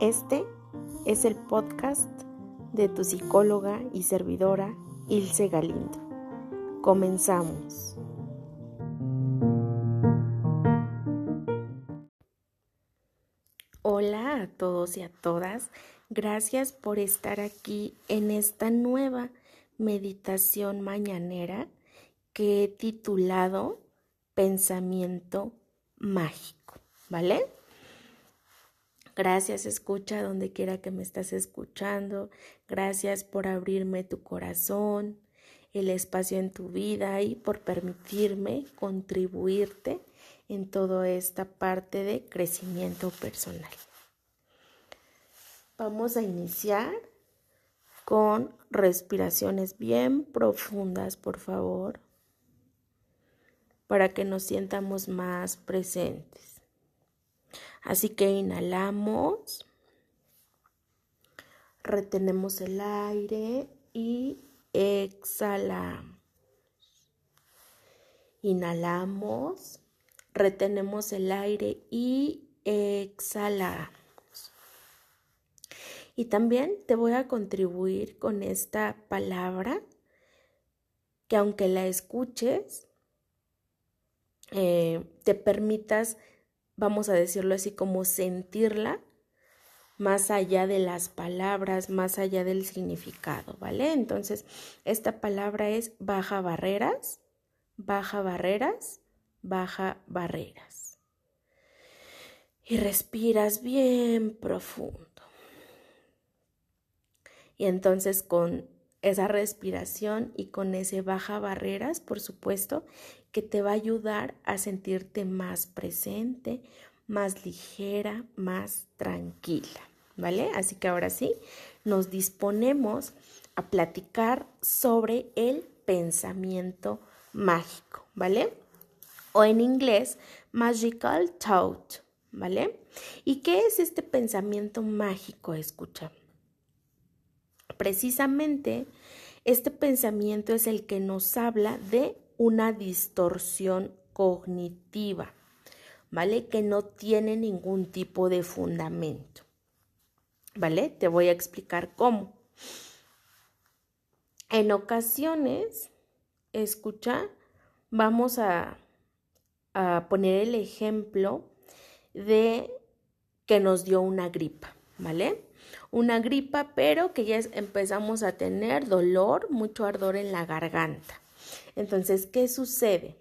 Este es el podcast de tu psicóloga y servidora Ilse Galindo. Comenzamos. Hola a todos y a todas. Gracias por estar aquí en esta nueva meditación mañanera que he titulado Pensamiento Mágico, ¿vale? Gracias, escucha donde quiera que me estás escuchando. Gracias por abrirme tu corazón, el espacio en tu vida y por permitirme contribuirte en toda esta parte de crecimiento personal. Vamos a iniciar con respiraciones bien profundas, por favor, para que nos sientamos más presentes. Así que inhalamos, retenemos el aire y exhalamos. Inhalamos, retenemos el aire y exhalamos. Y también te voy a contribuir con esta palabra que aunque la escuches, eh, te permitas vamos a decirlo así, como sentirla más allá de las palabras, más allá del significado, ¿vale? Entonces, esta palabra es baja barreras, baja barreras, baja barreras. Y respiras bien profundo. Y entonces con esa respiración y con ese baja barreras, por supuesto, que te va a ayudar a sentirte más presente, más ligera, más tranquila, ¿vale? Así que ahora sí, nos disponemos a platicar sobre el pensamiento mágico, ¿vale? O en inglés, magical thought, ¿vale? ¿Y qué es este pensamiento mágico? Escucha. Precisamente, este pensamiento es el que nos habla de una distorsión cognitiva, ¿vale? Que no tiene ningún tipo de fundamento, ¿vale? Te voy a explicar cómo. En ocasiones, escucha, vamos a, a poner el ejemplo de que nos dio una gripa, ¿vale? Una gripa, pero que ya empezamos a tener dolor, mucho ardor en la garganta. Entonces, ¿qué sucede?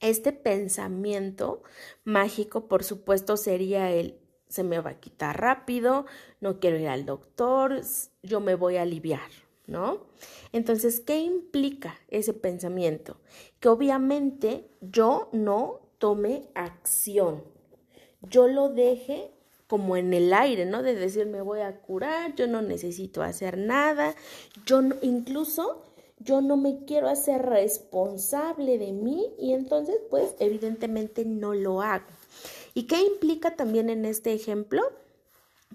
Este pensamiento mágico, por supuesto, sería el se me va a quitar rápido, no quiero ir al doctor, yo me voy a aliviar, ¿no? Entonces, ¿qué implica ese pensamiento? Que obviamente yo no tome acción, yo lo deje como en el aire, ¿no? De decir me voy a curar, yo no necesito hacer nada, yo incluso yo no me quiero hacer responsable de mí y entonces pues evidentemente no lo hago. ¿Y qué implica también en este ejemplo?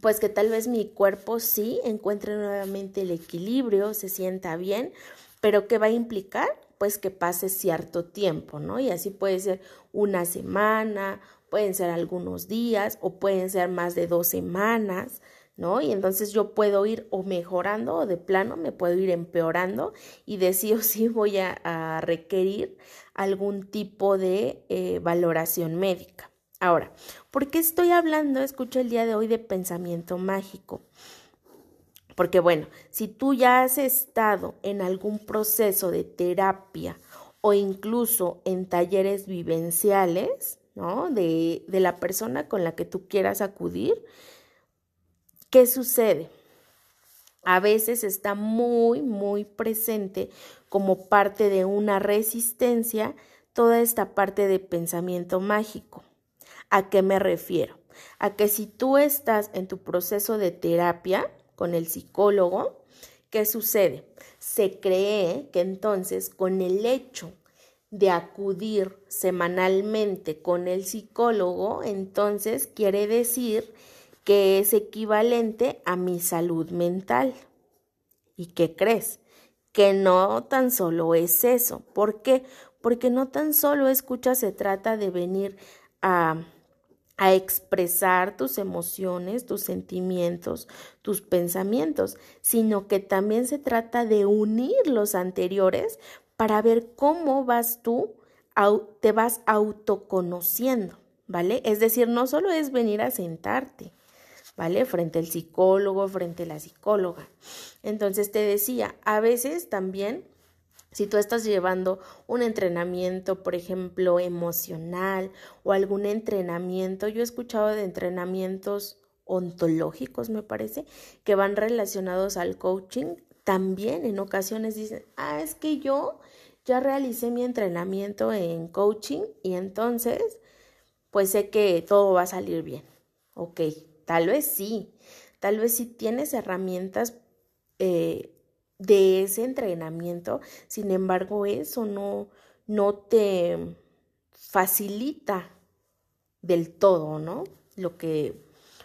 Pues que tal vez mi cuerpo sí encuentre nuevamente el equilibrio, se sienta bien, pero ¿qué va a implicar? Pues que pase cierto tiempo, ¿no? Y así puede ser una semana, pueden ser algunos días o pueden ser más de dos semanas, ¿no? Y entonces yo puedo ir o mejorando o de plano me puedo ir empeorando y de sí o sí voy a, requerir algún tipo de eh, valoración médica. Ahora, ¿por qué estoy hablando, escucho el día de hoy, de pensamiento mágico? Porque bueno, si tú ya has estado en algún proceso de terapia o incluso en talleres vivenciales, De, de la persona con la que tú quieras acudir, ¿Qué sucede? A veces está muy, muy presente como parte de una resistencia toda esta parte de pensamiento mágico. ¿A qué me refiero? A que si tú estás en tu proceso de terapia con el psicólogo, ¿qué sucede? Se cree que entonces con el hecho de acudir semanalmente con el psicólogo, entonces quiere decir que es equivalente a mi salud mental. ¿Y qué crees? Que no tan solo es eso. ¿Por qué? Porque no tan solo escucha se trata de venir a, a expresar tus emociones, tus sentimientos, tus pensamientos, sino que también se trata de unir los anteriores para ver cómo vas tú, te vas autoconociendo, ¿vale? Es decir, no solo es venir a sentarte, ¿vale? Frente al psicólogo, frente a la psicóloga. Entonces te decía, a veces también si tú estás llevando un entrenamiento, por ejemplo, emocional o algún entrenamiento, yo he escuchado de entrenamientos ontológicos, me parece, que van relacionados al coaching, también en ocasiones dicen, ah, es que yo ya realicé mi entrenamiento en coaching y entonces, pues sé que todo va a salir bien. Ok, tal vez sí, tal vez sí tienes herramientas eh, de ese entrenamiento, sin embargo eso no, no te facilita del todo, ¿no? Lo que,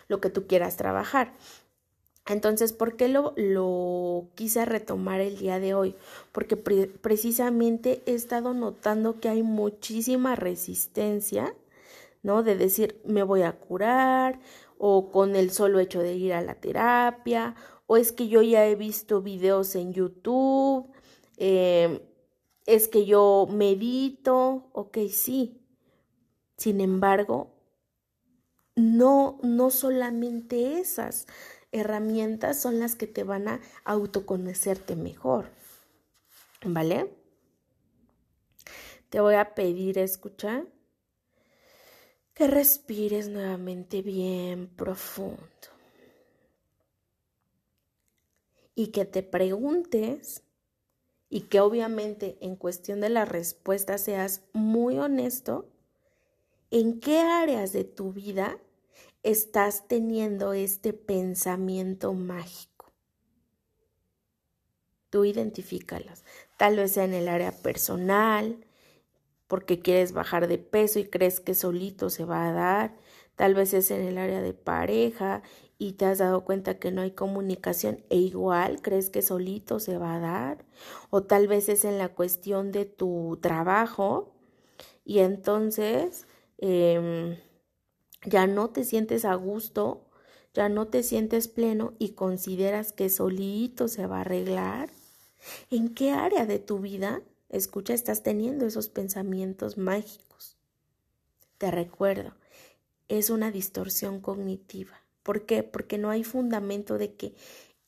lo que tú quieras trabajar. Entonces, ¿por qué lo, quise retomar el día de hoy? Porque precisamente he estado notando que hay muchísima resistencia, ¿no? De decir, me voy a curar, o con el solo hecho de ir a la terapia, o es que yo ya he visto videos en YouTube, em, es que yo medito, ok, sí. Sin embargo, no, no solamente esas herramientas son las que te van a autoconocerte mejor, ¿vale? Te voy a pedir, escucha, que respires nuevamente bien profundo. y que te preguntes y que obviamente en cuestión de la respuesta seas muy honesto en qué áreas de tu vida estás teniendo este pensamiento mágico. Tú identifícalas. Tal vez sea en el área personal, porque quieres bajar de peso y crees que solito se va a dar. Tal vez es en el área de pareja y te has dado cuenta que no hay comunicación e igual crees que solito se va a dar, o tal vez es en la cuestión de tu trabajo y entonces em, ya no te sientes a gusto, ya no te sientes pleno y consideras que solito se va a arreglar. ¿En qué área de tu vida, escucha, estás teniendo esos pensamientos mágicos? Te recuerdo, es una distorsión cognitiva ¿Por qué? Porque no hay fundamento de que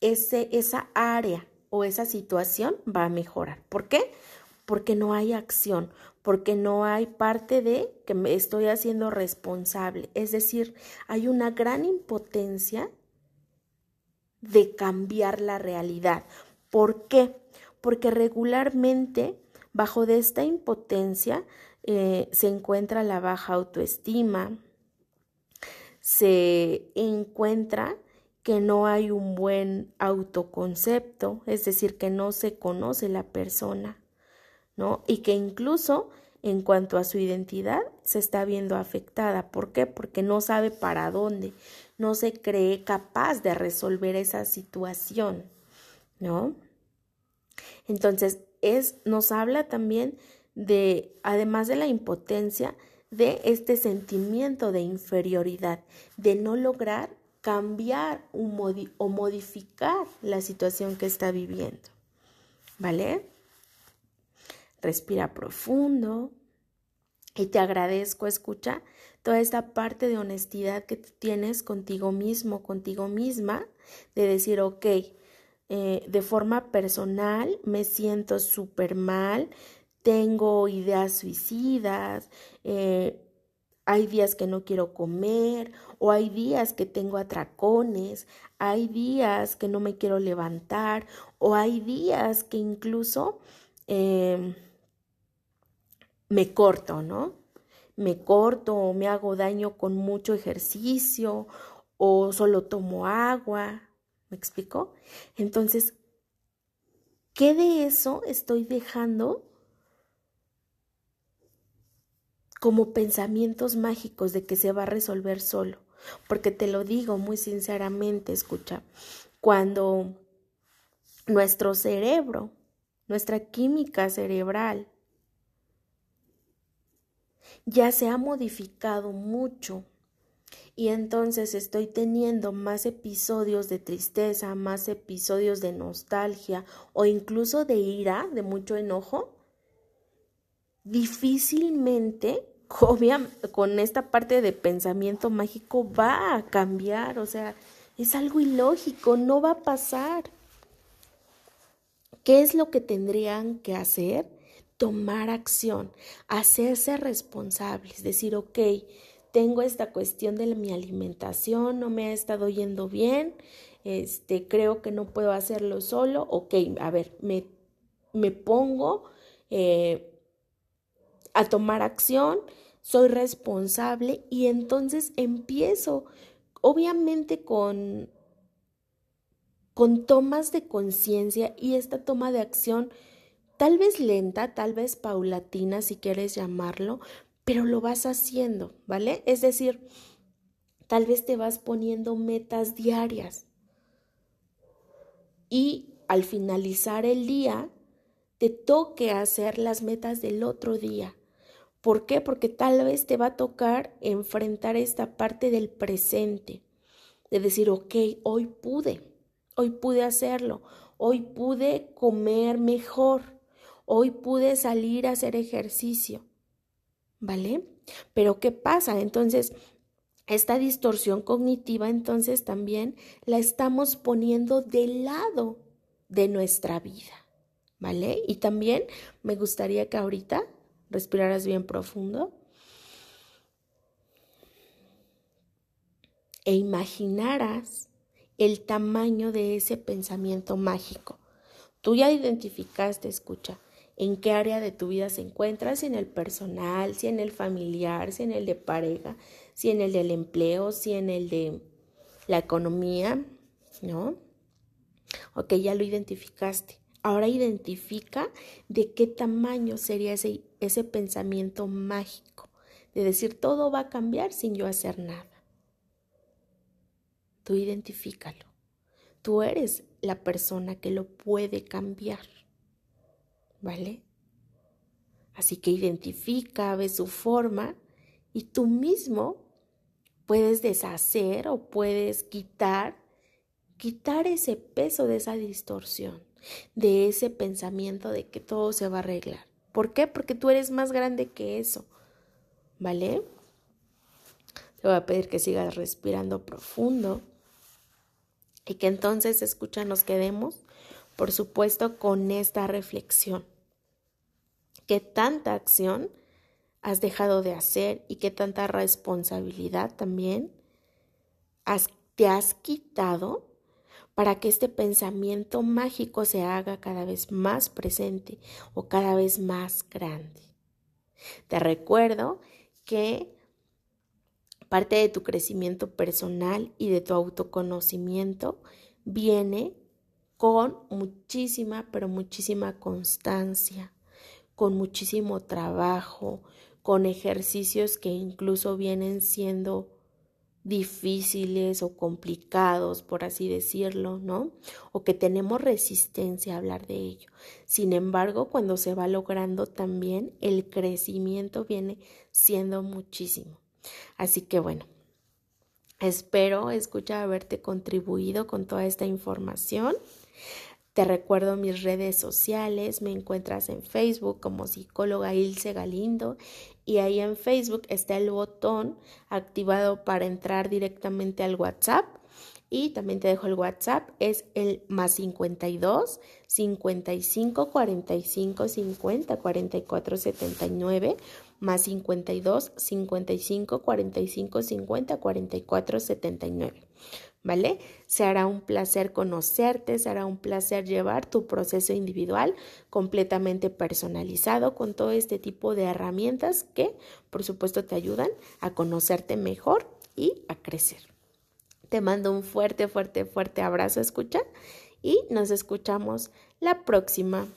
ese, esa área o esa situación va a mejorar. ¿Por qué? Porque no hay acción, porque no hay parte de que me estoy haciendo responsable. Es decir, hay una gran impotencia de cambiar la realidad. ¿Por qué? Porque regularmente bajo de esta impotencia eh, se encuentra la baja autoestima, se encuentra que no hay un buen autoconcepto, es decir, que no se conoce la persona, ¿no? Y que incluso en cuanto a su identidad se está viendo afectada. ¿Por qué? Porque no sabe para dónde, no se cree capaz de resolver esa situación, ¿no? Entonces, es, nos habla también de, además de la impotencia, de este sentimiento de inferioridad, de no lograr cambiar o modificar la situación que está viviendo. ¿Vale? Respira profundo y te agradezco, escucha, toda esta parte de honestidad que tienes contigo mismo, contigo misma, de decir, ok, eh, de forma personal me siento súper mal, tengo ideas suicidas, eh, hay días que no quiero comer o hay días que tengo atracones, hay días que no me quiero levantar o hay días que incluso em, me corto, ¿no? Me corto o me hago daño con mucho ejercicio o solo tomo agua. ¿Me explico? Entonces, ¿qué de eso estoy dejando como pensamientos mágicos de que se va a resolver solo. Porque te lo digo muy sinceramente, escucha, cuando nuestro cerebro, nuestra química cerebral, ya se ha modificado mucho y entonces estoy teniendo más episodios de tristeza, más episodios de nostalgia o incluso de ira, de mucho enojo, difícilmente con esta parte de pensamiento mágico va a cambiar, o sea, es algo ilógico, no va a pasar. ¿Qué es lo que tendrían que hacer? Tomar acción, hacerse responsables, decir, ok, tengo esta cuestión de mi alimentación, no me ha estado yendo bien, este, creo que no puedo hacerlo solo, ok, a ver, me, me pongo eh, a tomar acción, soy responsable y entonces empiezo, obviamente con con tomas de conciencia y esta toma de acción tal vez lenta, tal vez paulatina, si quieres llamarlo, pero lo vas haciendo, ¿vale? Es decir, tal vez te vas poniendo metas diarias y al finalizar el día te toque hacer las metas del otro día. ¿Por qué? Porque tal vez te va a tocar enfrentar esta parte del presente, de decir, ok, hoy pude, Hoy pude hacerlo. Hoy pude comer mejor. Hoy pude salir a hacer ejercicio. ¿Vale? Pero ¿qué pasa? Entonces, esta distorsión cognitiva entonces también la estamos poniendo del lado de nuestra vida. ¿Vale? Y también me gustaría que ahorita respiraras bien profundo e imaginaras el tamaño de ese pensamiento mágico. Tú ya identificaste, escucha, en qué área de tu vida se encuentra, si en el personal, si en el familiar, si en el de pareja, si en el del empleo, si en el de la economía, ¿no? Ok, ya lo identificaste. Ahora identifica de qué tamaño sería ese, ese pensamiento mágico, de decir todo va a cambiar sin yo hacer nada. Tú identifícalo. Tú eres la persona que lo puede cambiar. ¿Vale? Así que identifica, ve su forma y tú mismo puedes deshacer o puedes quitar, quitar ese peso de esa distorsión, de ese pensamiento de que todo se va a arreglar. ¿Por qué? Porque tú eres más grande que eso. ¿Vale? Te voy a pedir que sigas respirando profundo y que entonces, escucha, nos quedemos, por supuesto, con esta reflexión. ¿Qué tanta acción has dejado de hacer y qué tanta responsabilidad también te has quitado para que este pensamiento mágico se haga cada vez más presente o cada vez más grande? Te recuerdo que Parte de tu crecimiento personal y de tu autoconocimiento viene con muchísima, pero muchísima constancia, con muchísimo trabajo, con ejercicios que incluso vienen siendo difíciles o complicados, por así decirlo, ¿no? O que tenemos resistencia a hablar de ello. Sin embargo, cuando se va logrando también, el crecimiento viene siendo muchísimo. Así que bueno, espero escucha haberte contribuido con toda esta información. Te recuerdo mis redes sociales, me encuentras en Facebook como psicóloga Ilse Galindo y ahí en Facebook está el botón activado para entrar directamente al WhatsApp y también te dejo el WhatsApp, es el más 52 55 45 50 44 79 más 52 55 45 50 44 79. ¿Vale? Será un placer conocerte, será un placer llevar tu proceso individual completamente personalizado con todo este tipo de herramientas que, por supuesto, te ayudan a conocerte mejor y a crecer. Te mando un fuerte, fuerte, fuerte abrazo, escucha, y nos escuchamos la próxima.